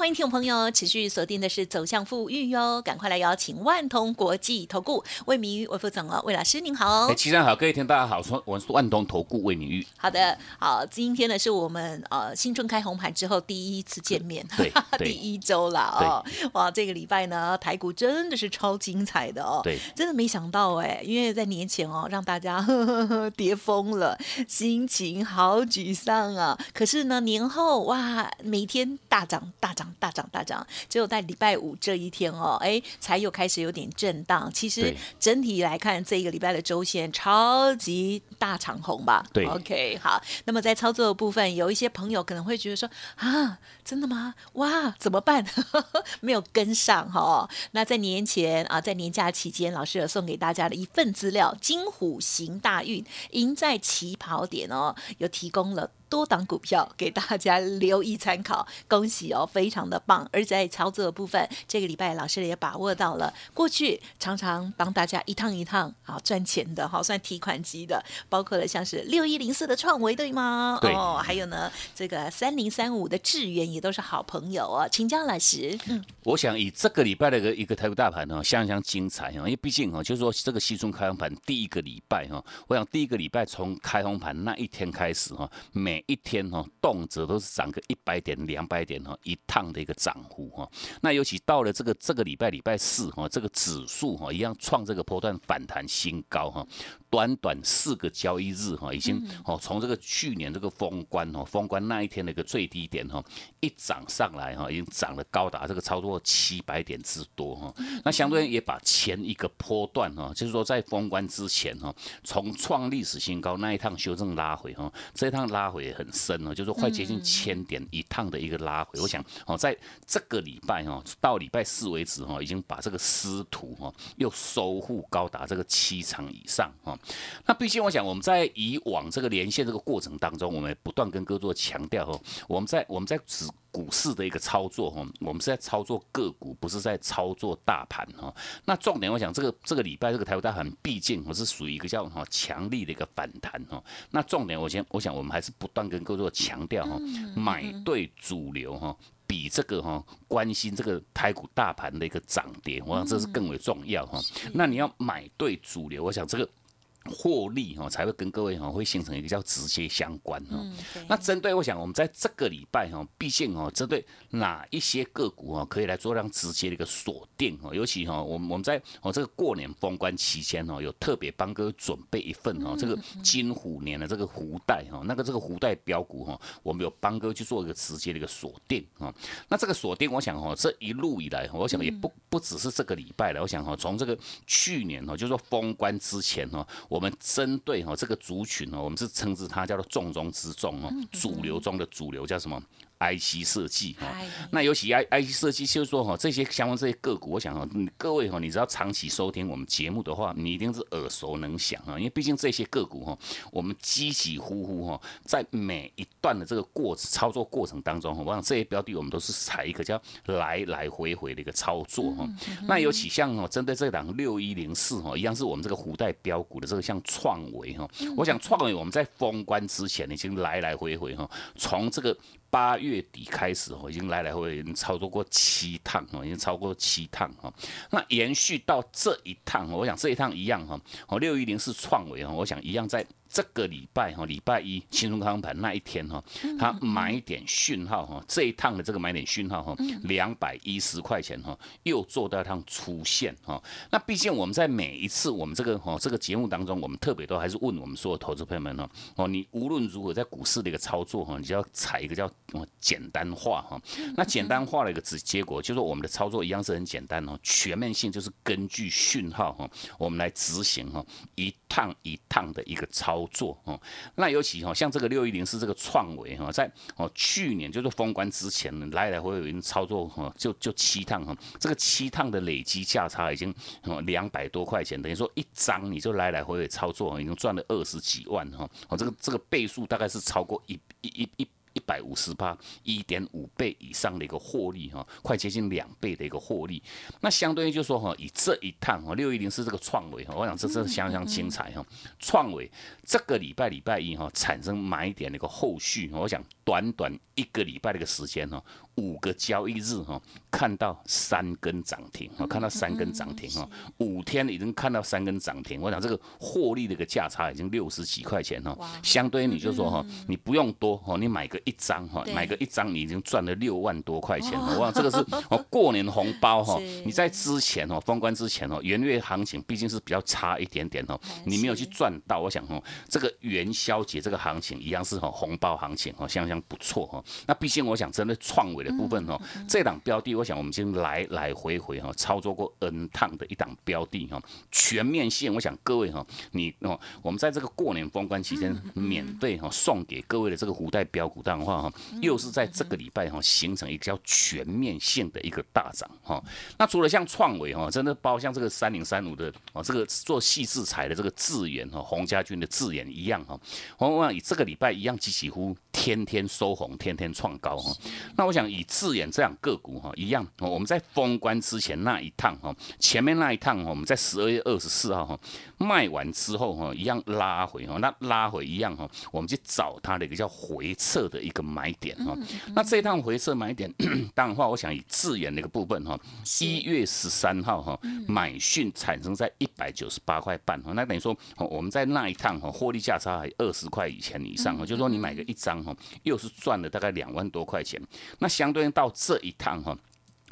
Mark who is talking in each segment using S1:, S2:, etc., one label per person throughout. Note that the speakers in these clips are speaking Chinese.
S1: 欢迎听众朋友持续锁定的是走向富裕哟，赶快来邀请万通国际投顾魏明玉魏副总哦，魏老师您好。
S2: 哎，齐上好，各位听大家好，说我是万通投顾魏明玉。
S1: 好的，好，今天呢是我们呃新春开红盘之后第一次见面，
S2: 对，
S1: 第一周了哦。哇，这个礼拜呢台股真的是超精彩的哦，
S2: 对，
S1: 真的没想到哎，因为在年前哦让大家呵呵呵跌疯了，心情好沮丧啊。可是呢年后哇，每天大涨大涨。大涨大涨，只有在礼拜五这一天哦，哎，才又开始有点震荡。其实整体来看，这一个礼拜的周线超级大长红吧？
S2: 对
S1: ，OK，好。那么在操作的部分，有一些朋友可能会觉得说啊，真的吗？哇，怎么办？没有跟上哈。那在年前啊，在年假期间，老师有送给大家的一份资料，金虎行大运，赢在起跑点哦，有提供了。多档股票给大家留意参考，恭喜哦，非常的棒！而在操作的部分，这个礼拜老师也把握到了，过去常常帮大家一趟一趟啊赚钱的，好算提款机的，包括了像是 六一零四的创维对吗？
S2: 对
S1: 哦，还有呢这个三零三五的智源也都是好朋友哦，请教老师。
S2: 嗯，我想以这个礼拜的一个一个台股大盘呢，相当精彩哈，因为毕竟哈，就是说这个西中开红盘第一个礼拜哈，我想第一个礼拜从开红盘那一天开始哈，每一天哈，动辄都是涨个一百点、两百点哈，一趟的一个涨幅哈。那尤其到了这个这个礼拜礼拜四哈，这个指数哈一样创这个波段反弹新高哈。短短四个交易日哈，已经哦从这个去年这个封关哦，封关那一天的一个最低点哈，一涨上来哈，已经涨了高达这个超过七百点之多哈。那相对也把前一个波段哈，就是说在封关之前哈，从创历史新高那一趟修正拉回哈，这一趟拉回很深哦，就是快接近千点一趟的一个拉回。我想哦，在这个礼拜哦，到礼拜四为止哦，已经把这个师徒哦又收复高达这个七场以上哦。那毕竟，我想我们在以往这个连线这个过程当中，我们不断跟各位做强调哦，我们在我们在指股市的一个操作哈，我们是在操作个股，不是在操作大盘哈。那重点，我想这个这个礼拜这个台股大盘，毕竟我是属于一个叫哈强力的一个反弹哈。那重点，我先我想我们还是不断跟各位做强调哈，买对主流哈，比这个哈关心这个台股大盘的一个涨跌，我想这是更为重要哈。那你要买对主流，我想这个。获利哈才会跟各位哈会形成一个叫直接相关哈。那针对我想我们在这个礼拜哈，毕竟哈针对哪一些个股哈可以来做这样直接的一个锁定哈。尤其哈我们我们在哦这个过年封关期间哦，有特别帮各位准备一份哈这个金虎年的这个福袋哈，那个这个福袋标股哈，我们有帮哥去做一个直接的一个锁定哈。那这个锁定我想哈这一路以来，我想也不不只是这个礼拜了，我想哈从这个去年哈就是说封关之前哈。我们针对哈这个族群哦，我们是称之它叫做重中之重哦，主流中的主流叫什么？IC 设计哈，那尤其 I IC 设计，就是说哈，这些相关这些个股，我想哈，各位哈，你只要长期收听我们节目的话，你一定是耳熟能详啊。因为毕竟这些个股哈，我们几几乎乎哈，在每一段的这个过操作过程当中哈，我想这些标的我们都是采一个叫来来回回的一个操作哈。那尤其像哦，针对这档六一零四哈，一样是我们这个虎带标股的这个像创维哈，我想创维我们在封关之前已经来来回回哈，从这个。八月底开始哦，已经来来回回已经操作过七趟哦，已经超过七趟哈。那延续到这一趟，我想这一趟一样哈。哦，六一零是创维哈，我想一样在。这个礼拜哈，礼拜一轻松康盘那一天哈，他买点讯号哈，这一趟的这个买点讯号哈，两百一十块钱哈，又做到一趟出现哈。那毕竟我们在每一次我们这个哈这个节目当中，我们特别都还是问我们所有投资朋友们哈，哦，你无论如何在股市的一个操作哈，你就要采一个叫简单化哈。那简单化的一个结结果，就是我们的操作一样是很简单哦，全面性就是根据讯号哈，我们来执行哈，一趟一趟的一个操。操作哦。那尤其哈，像这个六一零是这个创维哈，在哦去年就是封关之前呢来来回回已经操作哈，就就七趟哈，这个七趟的累积价差已经哦两百多块钱，等于说一张你就来来回回操作，已经赚了二十几万哈。哦，这个这个倍数大概是超过一一一一。一百五十八，一点五倍以上的一个获利哈，快接近两倍的一个获利。那相当于就说哈，以这一趟哈，六一零是这个创维哈，我想这真的相当精彩哈。创维这个礼拜礼拜一哈，产生买点的一个后续，我想短短一个礼拜的一个时间哈。五个交易日哈，看到三根涨停，哈，看到三根涨停哈，五天已经看到三根涨停，我想这个获利的一个价差已经六十几块钱哈，相对于你就说哈，你不用多哈，你买个一张哈，买个一张你已经赚了六万多块钱，我想这个是哦过年红包 哈，你在之前哦封关之前哦元月行情毕竟是比较差一点点哦，你没有去赚到，我想哦这个元宵节这个行情一样是哈红包行情哦，相不错哈，那毕竟我想真的创维的。部分哈，这档标的，我想我们先来来回回哈操作过 N 趟的一档标的哈，全面性，我想各位哈，你哦，我们在这个过年封关期间免费哈送给各位的这个胡代标股的话哈，又是在这个礼拜哈形成一个叫全面性的一个大涨哈。那除了像创维哈，真的包像这个三零三五的哦，这个做细制裁的这个智源哈，洪家军的智源一样哈，我想以这个礼拜一样，几乎天天收红，天天创高哈。那我想以智远这样个股哈，一样，我们在封关之前那一趟哈，前面那一趟哈，我们在十二月二十四号哈卖完之后哈，一样拉回哈，那拉回一样哈，我们去找它的一个叫回撤的一个买点哈。那这一趟回撤买点，当然话，我想以自演的一个部分哈，一月十三号哈买讯产生在一百九十八块半哈，那等于说我们在那一趟哈获利价差还二十块以前以上哈，就是说你买个一张哈，就是赚了大概两万多块钱，那相对应到这一趟哈。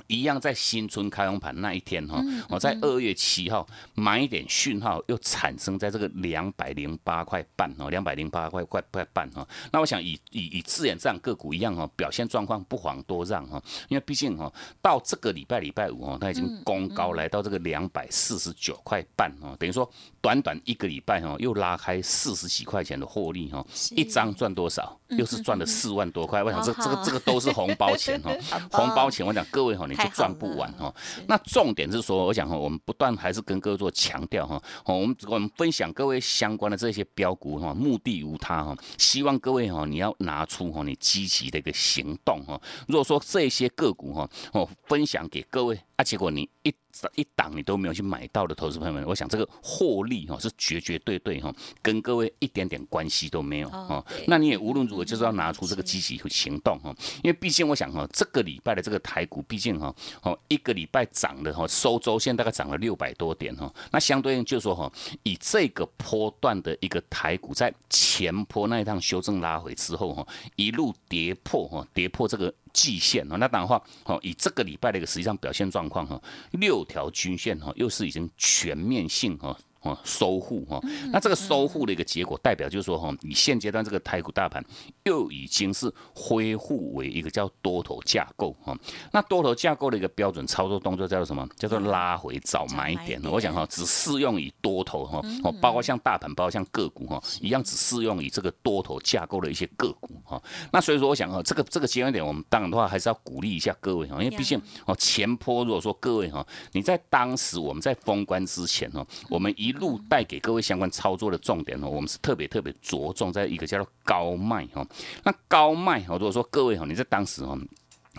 S2: 一样在新春开红盘那一天哈，我在二月七号买一点讯号又产生在这个两百零八块半哦，两百零八块块块半哈。那我想以以以自然这样个股一样哈，表现状况不遑多让哈，因为毕竟哈到这个礼拜礼拜五哈，它已经攻高来到这个两百四十九块半哦，等于说短短一个礼拜哈又拉开四十几块钱的获利哈，一张赚多少？又是赚了四万多块。我想这这个这个都是红包钱 哈，红包钱。我想各位哈。你就赚不完哈。那重点是说，我想哈，我们不断还是跟各位做强调哈。我们我们分享各位相关的这些标股哈，目的无他哈，希望各位哈，你要拿出哈你积极的一个行动哈。如果说这些个股哈，我分享给各位。啊，结果你一一档你都没有去买到的投资朋友们，我想这个获利哈是绝绝对对哈，跟各位一点点关系都没有哦。那你也无论如何就是要拿出这个积极行动哈，因为毕竟我想哈，这个礼拜的这个台股毕竟哈哦一个礼拜涨的哈收周线大概涨了六百多点哈，那相对应就是说哈，以这个波段的一个台股在前坡那一趟修正拉回之后哈，一路跌破哈跌破这个。季线哦，那当然话哦，以这个礼拜的一个实际上表现状况哈，六条均线哈，又是已经全面性哈。哦，收护哈，那这个收护的一个结果，代表就是说哈，你现阶段这个台股大盘又已经是恢复为一个叫多头架构哈。那多头架构的一个标准操作动作叫做什么？叫做拉回找买点。我想哈，只适用于多头哈，哦，包括像大盘，包括像个股哈，一样只适用于这个多头架构的一些个股哈。那所以说，我想哈，这个这个阶段点，我们当然的话还是要鼓励一下各位哈，因为毕竟哦，前坡如果说各位哈，你在当时我们在封关之前哈，我们一一路带给各位相关操作的重点哦，我们是特别特别着重在一个叫做高卖哈。那高卖哈，如果说各位哈，你在当时哈，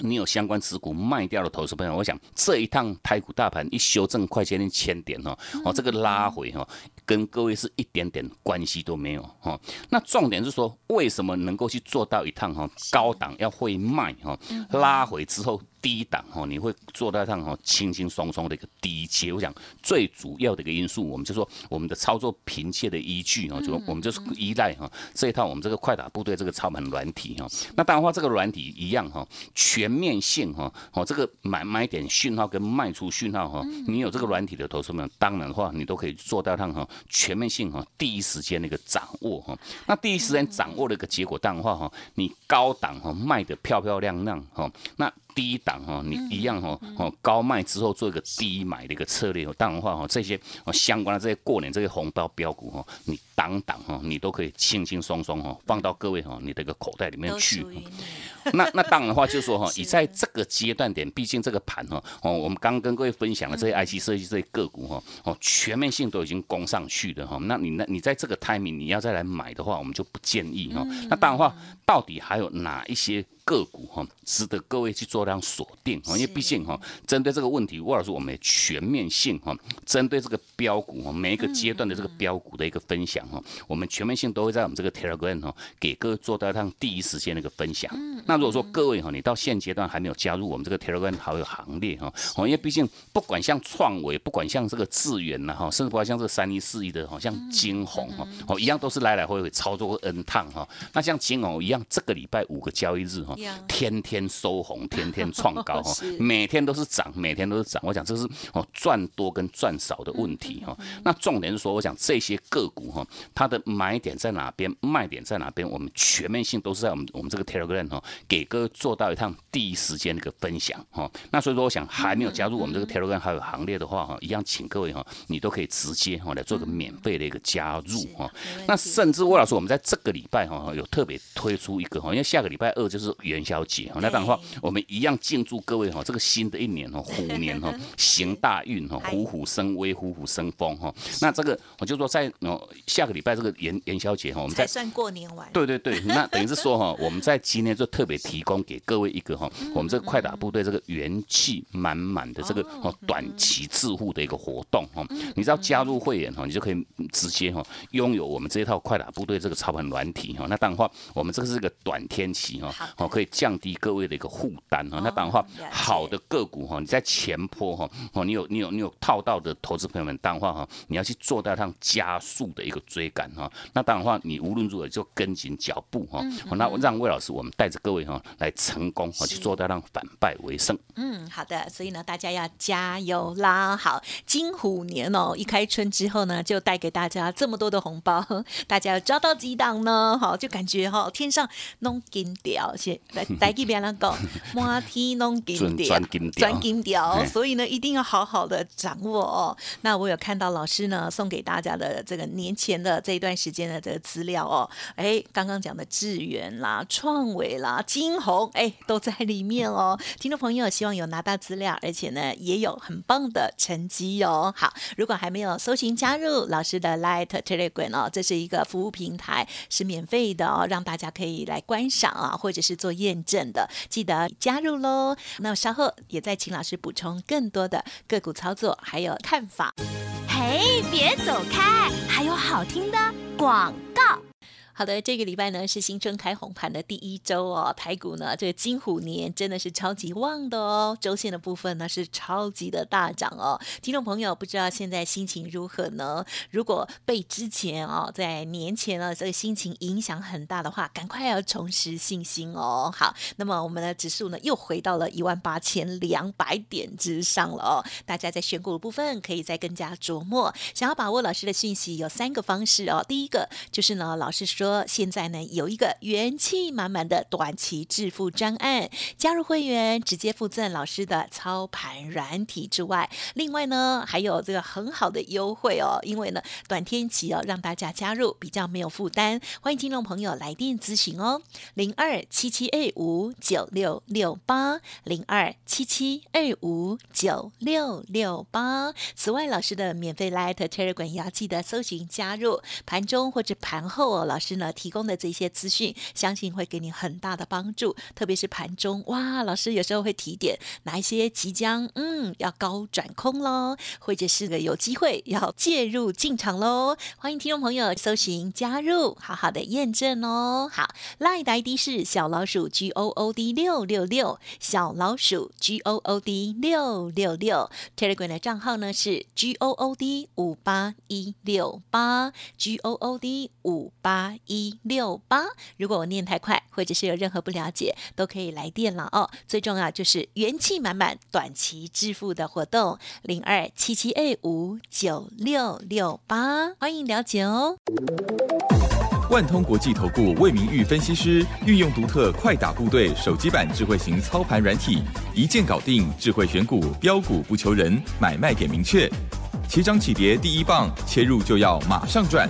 S2: 你有相关持股卖掉的投资朋友，我想这一趟台股大盘一修正快接近千点哦，哦，这个拉回哈，跟各位是一点点关系都没有哈。那重点是说，为什么能够去做到一趟哈高档要会卖哈，拉回之后。低档哈，你会做到一趟哈轻轻松松的一个低阶。我想最主要的一个因素，我们就说我们的操作凭借的依据哈，就我们就是依赖哈这一套我们这个快打部队这个操盘软体哈。那当然话，这个软体一样哈，全面性哈，哦这个买买点讯号跟卖出讯号哈，你有这个软体的投资们，当然的话你都可以做到趟哈全面性哈，第一时间的一个掌握哈。那第一时间掌握的一个结果，当然话哈，你高档哈卖的漂漂亮亮哈，那。低档哈，你一样哈哦高卖之后做一个低买的一个策略。当然的话哈，这些哦相关的这些过年这些红包标股哈，你挡挡哈，你都可以轻轻松松哈放到各位哈你的一个口袋里面去。那那当然的话，就是说哈，你在这个阶段点，毕竟这个盘哈哦，我们刚跟各位分享的这些 IC 设计这些个股哈哦，全面性都已经攻上去了哈。那你那你在这个 timing 你要再来买的话，我们就不建议哈。那当然话，到底还有哪一些？个股哈，值得各位去做这样锁定哈，因为毕竟哈，针对这个问题，沃老师我们全面性哈，针对这个标股哈，每一个阶段的这个标股的一个分享哈，我们全面性都会在我们这个 Telegram 哈，给各位做到上第一时间的一个分享。那如果说各位哈，你到现阶段还没有加入我们这个 Telegram 好友行列哈，哦，因为毕竟不管像创维，不管像这个智源呐哈，甚至包括像这个三一四一的，好像金红哈，哦，一样都是来来回回操作过 N 趟哈。那像金红一样，这个礼拜五个交易日哈。天天收红，天天创高哈，每天都是涨，每天都是涨。我讲这是哦赚多跟赚少的问题哈。那重点是说，我讲这些个股哈，它的买点在哪边，卖点在哪边，我们全面性都是在我们我们这个 Telegram 哈，给各位做到一趟第一时间的一个分享哈。那所以说，我想还没有加入我们这个 Telegram 还有行列的话哈，一样请各位哈，你都可以直接哈来做个免费的一个加入哈。那甚至魏老师，我们在这个礼拜哈有特别推出一个哈，因为下个礼拜二就是元宵。节哈那当然话，我们一样敬祝各位哈，这个新的一年哈，虎年哈，行大运哈，虎虎生威，虎虎生风哈。那这个我就说在哦下个礼拜这个元元宵节哈，我们
S1: 才算过年完。
S2: 对对对，那等于是说哈，我们在今天就特别提供给各位一个哈，我们这个快打部队这个元气满满的这个哦短期致富的一个活动哈。你只要加入会员哈，你就可以直接哈拥有我们这一套快打部队这个操盘软体哈。那当然话，我们这个是一个短天期哈，哦可以降。低各位的一个负担哈，那当然话，好的个股哈，你在前坡哈，哦，你有你有你有套到的投资朋友们，当然话哈，你要去做到趟加速的一个追赶哈，那当然话，你无论如何就跟紧脚步哈，那让魏老师我们带着各位哈来成功哈，去做到让反败为胜。
S1: 嗯，好的，所以呢，大家要加油啦！好，金虎年哦，一开春之后呢，就带给大家这么多的红包，大家要抓到几档呢？好，就感觉哈，天上弄金条，先来。来给别人讲，满天拢金条，钻金条，所以呢，一定要好好的掌握哦。那我有看到老师呢送给大家的这个年前的这一段时间的这个资料哦，哎，刚刚讲的智源啦、创伟啦、金红，哎，都在里面哦。听众朋友，希望有拿到资料，而且呢，也有很棒的成绩哦。好，如果还没有搜寻加入老师的 Light Telegram 哦，这是一个服务平台，是免费的哦，让大家可以来观赏啊，或者是做验证。的记得加入喽！那稍后也再请老师补充更多的个股操作还有看法。嘿，别走开，还有好听的广告。好的，这个礼拜呢是新春开红盘的第一周哦，台股呢这个金虎年真的是超级旺的哦，周线的部分呢是超级的大涨哦。听众朋友不知道现在心情如何呢？如果被之前哦在年前呢这个心情影响很大的话，赶快要重拾信心哦。好，那么我们的指数呢又回到了一万八千两百点之上了哦。大家在选股的部分可以再更加琢磨。想要把握老师的讯息有三个方式哦，第一个就是呢老师说。现在呢有一个元气满满的短期致富专案，加入会员直接附赠老师的操盘软体之外，另外呢还有这个很好的优惠哦，因为呢短天期哦让大家加入比较没有负担，欢迎听众朋友来电咨询哦，零二七七二五九六六八零二七七二五九六六八。此外，老师的免费 Light Telegram 也要记得搜寻加入，盘中或者盘后哦，老师。呢，提供的这些资讯，相信会给你很大的帮助。特别是盘中，哇，老师有时候会提点哪一些即将嗯要高转空喽，或者是个有机会要介入进场喽。欢迎听众朋友搜寻加入，好好的验证哦。好，赖的 ID 是小老鼠 G O O D 六六六，小老鼠 G O O D 六六六。Telegram 的账号呢是 G O O D 五八一六八，G O O D 五八。一六八，如果我念太快，或者是有任何不了解，都可以来电了哦。最重要就是元气满满、短期致富的活动，零二七七 A 五九六六八，欢迎了解哦。
S3: 万通国际投顾魏明玉分析师运用独特快打部队手机版智慧型操盘软体，一键搞定智慧选股，标股不求人，买卖点明确。起涨起跌第一棒，切入就要马上赚。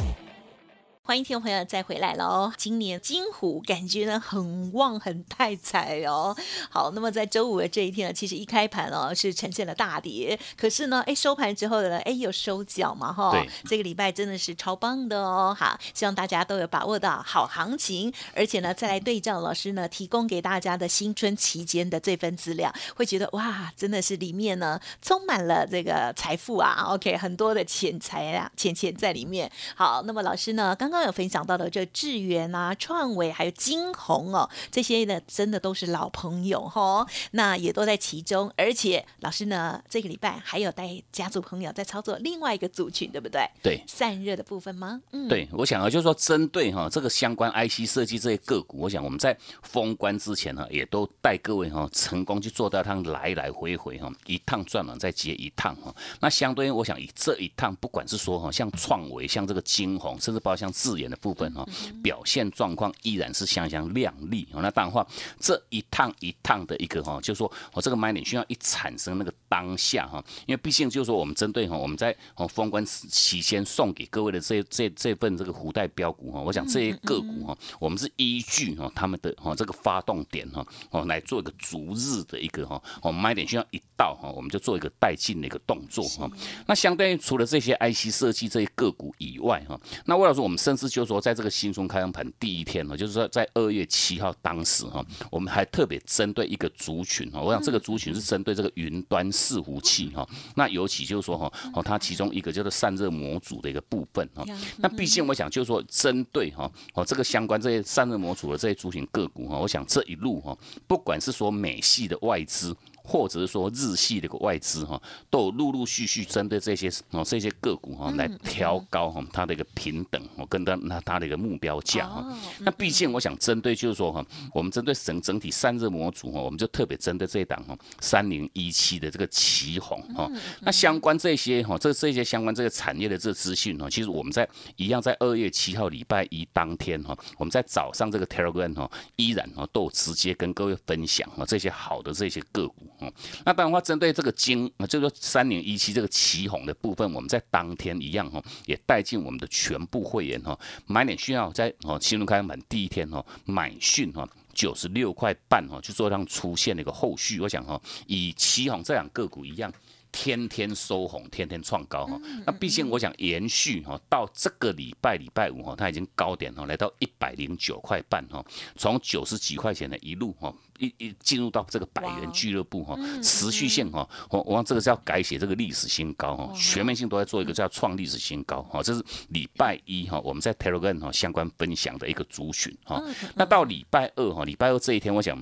S1: 欢迎听众朋友再回来喽！今年金虎感觉呢很旺很带彩哦。好，那么在周五的这一天呢，其实一开盘哦是呈现了大跌，可是呢，哎收盘之后呢，哎有收脚嘛哈。
S2: 对。
S1: 这个礼拜真的是超棒的哦！好，希望大家都有把握到好行情，而且呢，再来对照老师呢提供给大家的新春期间的这份资料，会觉得哇，真的是里面呢充满了这个财富啊！OK，很多的钱财啊，钱钱在里面。好，那么老师呢刚刚。有分享到的这智源啊、创维还有金鸿哦，这些呢真的都是老朋友哈，那也都在其中。而且老师呢，这个礼拜还有带家族朋友在操作另外一个族群，对不对？
S2: 对，
S1: 散热的部分吗？
S2: 嗯，对，我想啊，就是说针对哈这个相关 IC 设计这些个股，我想我们在封关之前呢，也都带各位哈成功去做到趟来来回回哈一趟转完再接一趟哈。那相对于我想以这一趟，不管是说哈像创维、像这个金鸿，甚至包括像智。的部分哈，表现状况依然是相当亮丽哦。那当然话，这一趟一趟的一个哈，就是说我这个买点需要一产生那个当下哈，因为毕竟就是说我们针对哈，我们在哦封关期间送给各位的这这这份这个福袋标股哈，我想这些个股哈，我们是依据哈他们的哈这个发动点哈哦来做一个逐日的一个哈哦买点需要一到哈，我们就做一个带进的一个动作哈。那相当于除了这些 IC 设计这些个股以外哈，那魏老师我们甚至就是说，在这个新春开盘第一天呢，就是说在二月七号当时哈，我们还特别针对一个族群哈，我想这个族群是针对这个云端伺服器哈，那尤其就是说哈，哦，它其中一个叫做散热模组的一个部分哈，那毕竟我想就是说针对哈，哦这个相关这些散热模组的这些族群个股哈，我想这一路哈，不管是说美系的外资。或者是说日系的个外资哈，都有陆陆续续针对这些哦这些个股哈来调高哈它的一个平等哦跟它那它的一个目标价哈。那毕竟我想针对就是说哈，我们针对整整体散热模组哈，我们就特别针对这一档哈三零一七的这个旗红哈。那相关这些哈这这些相关这个产业的这个资讯哈，其实我们在一样在二月七号礼拜一当天哈，我们在早上这个 Telegram 哈依然哈都直接跟各位分享哈这些好的这些个股。嗯，那当然话，针对这个金，就是说三零一七这个旗红的部分，我们在当天一样哈，也带进我们的全部会员哈，买点需要在哦新轮开盘第一天哈买讯哈九十六块半哈，就做让出现了一个后续，我想哈，以旗红这两个股一样。天天收红，天天创高哈。那毕竟我想延续哈，到这个礼拜礼拜五哈，它已经高点哈，来到一百零九块半哈，从九十几块钱的一路哈，一一进入到这个百元俱乐部哈，持续性哈，我我这个是要改写这个历史新高哈，全面性都在做一个叫创历史新高哈。这是礼拜一哈，我们在 Telegram 哈相关分享的一个族群哈。那到礼拜二哈，礼拜二这一天，我想。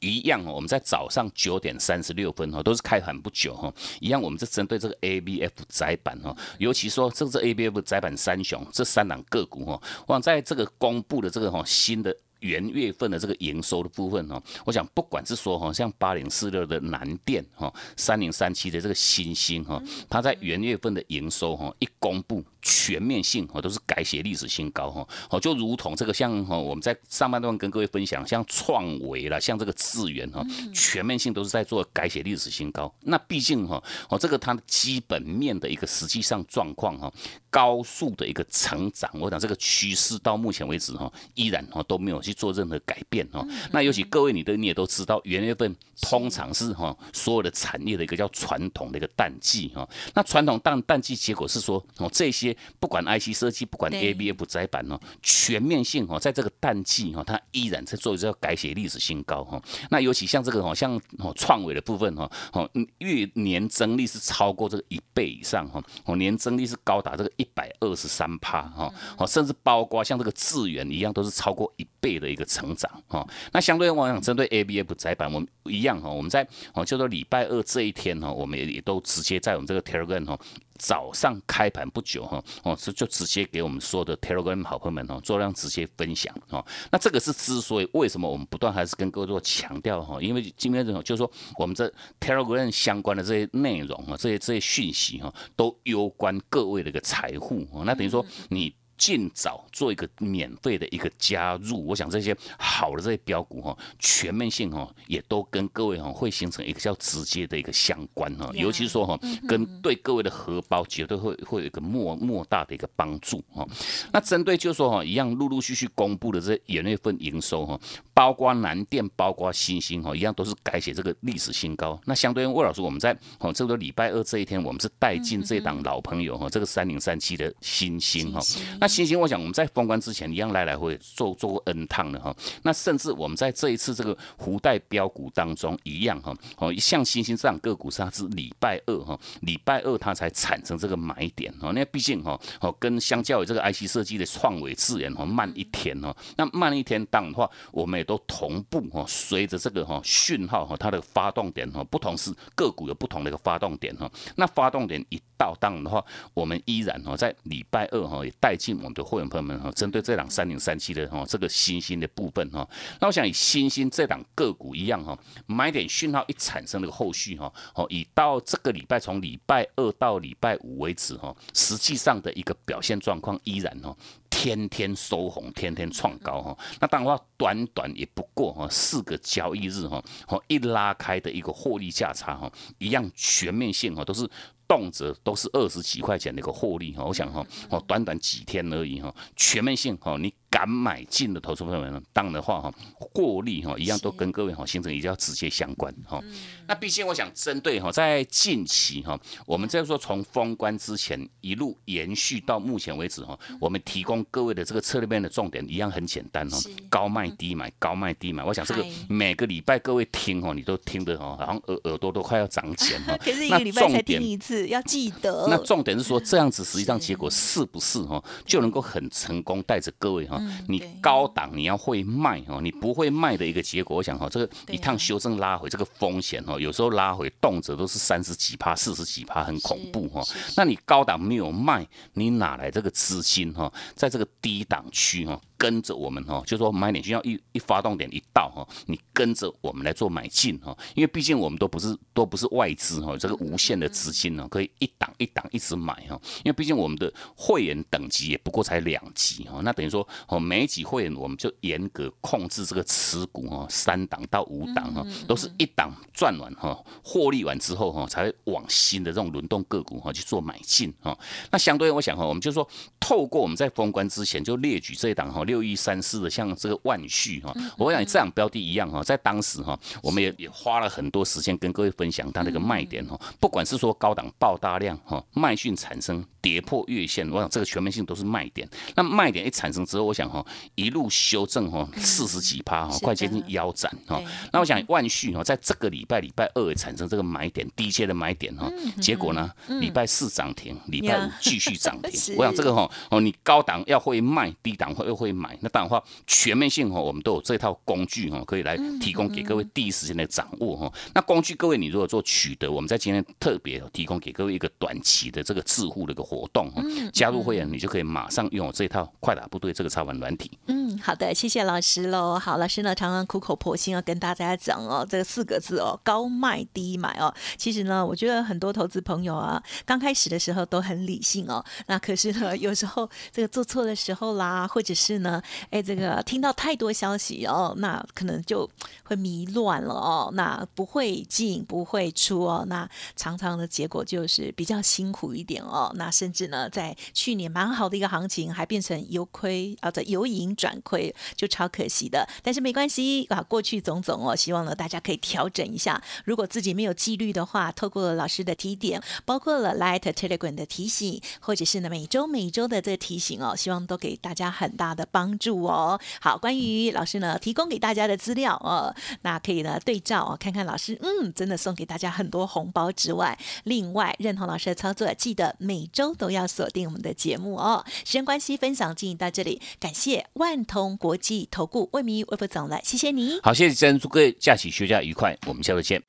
S2: 一样哦，我们在早上九点三十六分哈，都是开盘不久哈。一样，我们是针对这个 A B F 窄板哈，尤其说这个 A B F 窄板三雄这三档个股哈，往在这个公布的这个哈新的。元月份的这个营收的部分哈，我想不管是说哈，像八零四六的南电哈，三零三七的这个新星哈，它在元月份的营收哈一公布，全面性哈都是改写历史新高哈，哦就如同这个像哈我们在上半段跟各位分享，像创维啦，像这个智源哈，全面性都是在做改写历史新高。那毕竟哈，哦这个它的基本面的一个实际上状况哈，高速的一个成长，我想这个趋势到目前为止哈，依然哈都没有去。做任何改变哈，那尤其各位你的你也都知道，元月份通常是哈所有的产业的一个叫传统的一个淡季哈。那传统淡淡季结果是说哦这些不管 IC 设计不管 ABF 窄板哦，全面性哦在这个淡季哈，它依然在做一个改写历史新高哈。那尤其像这个哦像哦创伟的部分哈哦月年增率是超过这个一倍以上哈哦年增率是高达这个一百二十三趴哈哦甚至包括像这个智源一样都是超过一倍的。的一个成长哈，那相对我想针对 A B F 窄板，我们一样哈，我们在哦叫做礼拜二这一天哈，我们也也都直接在我们这个 Telegram 哈早上开盘不久哈，哦，是就直接给我们所有的 Telegram 好朋友们哦，做量直接分享哦。那这个是之所以为什么我们不断还是跟各位做强调哈，因为今天这种就是说我们这 Telegram 相关的这些内容啊，这些这些讯息哈，都攸关各位的一个财富哦。那等于说你。尽早做一个免费的一个加入，我想这些好的这些标股哈，全面性哈，也都跟各位哈会形成一个较直接的一个相关哈，尤其是说哈，跟对各位的荷包绝对会会有一个莫莫大的一个帮助哈。那针对就是说哈，一样陆陆续续公布的这元月份营收哈，包括南电，包括新兴哈，一样都是改写这个历史新高。那相对于魏老师，我们在哦这个礼拜二这一天，我们是带进这档老朋友哈，这个三零三七的新兴哈。那星星，我想我们在封关之前一样来来回做做过 N 趟的哈，那甚至我们在这一次这个福袋标股当中一样哈，哦像星星这样个股是它是礼拜二哈，礼拜二它才产生这个买点哦，那毕竟哈哦跟相较于这个 IC 设计的创维智研哈慢一天哦，那慢一天当的话，我们也都同步哈，随着这个哈讯号哈它的发动点哈不同是个股有不同的一个发动点哈，那发动点一到当的话，我们依然哈在礼拜二哈也带进我们的。会员朋友们哈，针对这档三零三七的哈这个新兴的部分哈，那我想以新兴这档个股一样哈，买点讯号一产生的后续哈，哦以到这个礼拜从礼拜二到礼拜五为止哈，实际上的一个表现状况依然哈，天天收红，天天创高哈。那当然话，短短也不过哈四个交易日哈，哦一拉开的一个获利价差哈，一样全面性哈都是。动辄都是二十几块钱的一个获利哈，我想哈，哦，短短几天而已哈，全面性哈，你。敢买进的投资朋友们，当然的话哈，获利哈一样都跟各位哈形成比较直接相关哈。那毕竟我想针对哈，在近期哈，我们在说从封关之前一路延续到目前为止哈，我们提供各位的这个策略面的重点一样很简单哈，高卖低买，高卖低买。我想这个每个礼拜各位听哈，你都听得哈，好像耳耳朵都快要长茧哈。
S1: 可是一个礼拜才听一次，要记得。
S2: 那重点是说这样子，实际上结果是不是哈，就能够很成功带着各位哈。你高档你要会卖哦，你不会卖的一个结果，我想哈，这个一趟修正拉回这个风险哦，有时候拉回动辄都是三十几趴、四十几趴，很恐怖哈。那你高档没有卖，你哪来这个资金哈？在这个低档区哈？跟着我们哈，就说买点需要一一发动点一到哈，你跟着我们来做买进哈，因为毕竟我们都不是都不是外资哈，这个无限的资金呢，可以一档一档一直买哈，因为毕竟我们的会员等级也不过才两级哈，那等于说哦，每级会员我们就严格控制这个持股哈，三档到五档哈，都是一档赚完哈，获利完之后哈，才会往新的这种轮动个股哈去做买进哈。那相对我想哈，我们就说透过我们在封关之前就列举这一档哈。六一三四的，像这个万旭哈，我想这样标的一样哈，在当时哈，我们也也花了很多时间跟各位分享它那个卖点哈，不管是说高档爆大量哈，卖讯产生跌破月线，我想这个全面性都是卖点。那卖点一产生之后，我想哈，一路修正哈，四十几趴哈，快接近腰斩哈。那我想万旭哈，在这个礼拜礼拜二也产生这个买点低阶的买点哈，结果呢，礼拜四涨停，礼拜五继续涨停。我想这个哈哦，你高档要会卖，低档会又会。买那当然话，全面性哈，我们都有这套工具哈，可以来提供给各位第一时间的掌握哈。那工具各位，你如果做取得，我们在今天特别提供给各位一个短期的这个致富的一个活动哈。加入会员，你就可以马上拥有这套快打部队这个操盘软体。
S1: 嗯，好的，谢谢老师喽。好，老师呢常常苦口婆心要跟大家讲哦，这四个字哦，高卖低买哦。其实呢，我觉得很多投资朋友啊，刚开始的时候都很理性哦，那可是呢，有时候这个做错的时候啦，或者是呢。哎，这个听到太多消息哦，那可能就会迷乱了哦，那不会进不会出哦，那常常的结果就是比较辛苦一点哦，那甚至呢，在去年蛮好的一个行情，还变成由亏啊，这由盈转亏，就超可惜的。但是没关系啊，过去种种哦，希望呢大家可以调整一下。如果自己没有纪律的话，透过老师的提点，包括了 Light Telegram 的提醒，或者是呢每周每周的这个提醒哦，希望都给大家很大的。帮助哦，好，关于老师呢提供给大家的资料哦，那可以呢对照哦，看看老师，嗯，真的送给大家很多红包之外，另外认同老师的操作，记得每周都要锁定我们的节目哦。时间关系，分享进行到这里，感谢万通国际投顾魏明魏副总了，谢谢你。
S2: 好，谢谢珍，祝各位假期休假愉快，我们下周见。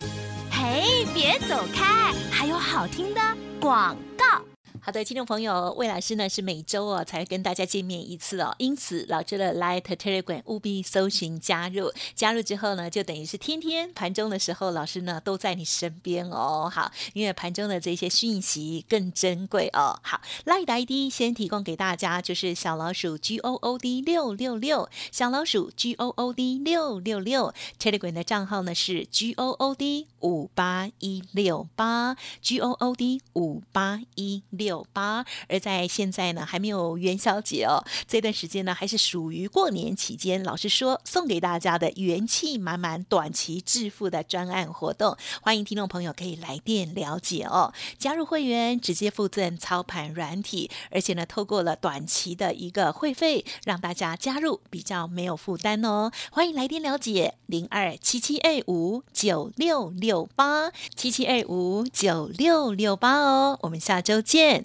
S4: 嘿，别走开，还有好听的广告。
S1: 好的，听众朋友，魏老师呢是每周哦才跟大家见面一次哦，因此老师的 Light Telegram 务必搜寻加入，加入之后呢，就等于是天天盘中的时候，老师呢都在你身边哦。好，因为盘中的这些讯息更珍贵哦。好，Light ID 先提供给大家，就是小老鼠 G O O D 六六六，小老鼠 G O O D 六六六，Telegram 的账号呢是 G O O D 五八一六八，G O O D 五八一六。九八，而在现在呢，还没有元宵节哦，这段时间呢，还是属于过年期间。老师说，送给大家的元气满满、短期致富的专案活动，欢迎听众朋友可以来电了解哦。加入会员直接附赠操盘软体，而且呢，透过了短期的一个会费，让大家加入比较没有负担哦。欢迎来电了解零二七七二五九六六八七七二五九六六八哦。我们下周见。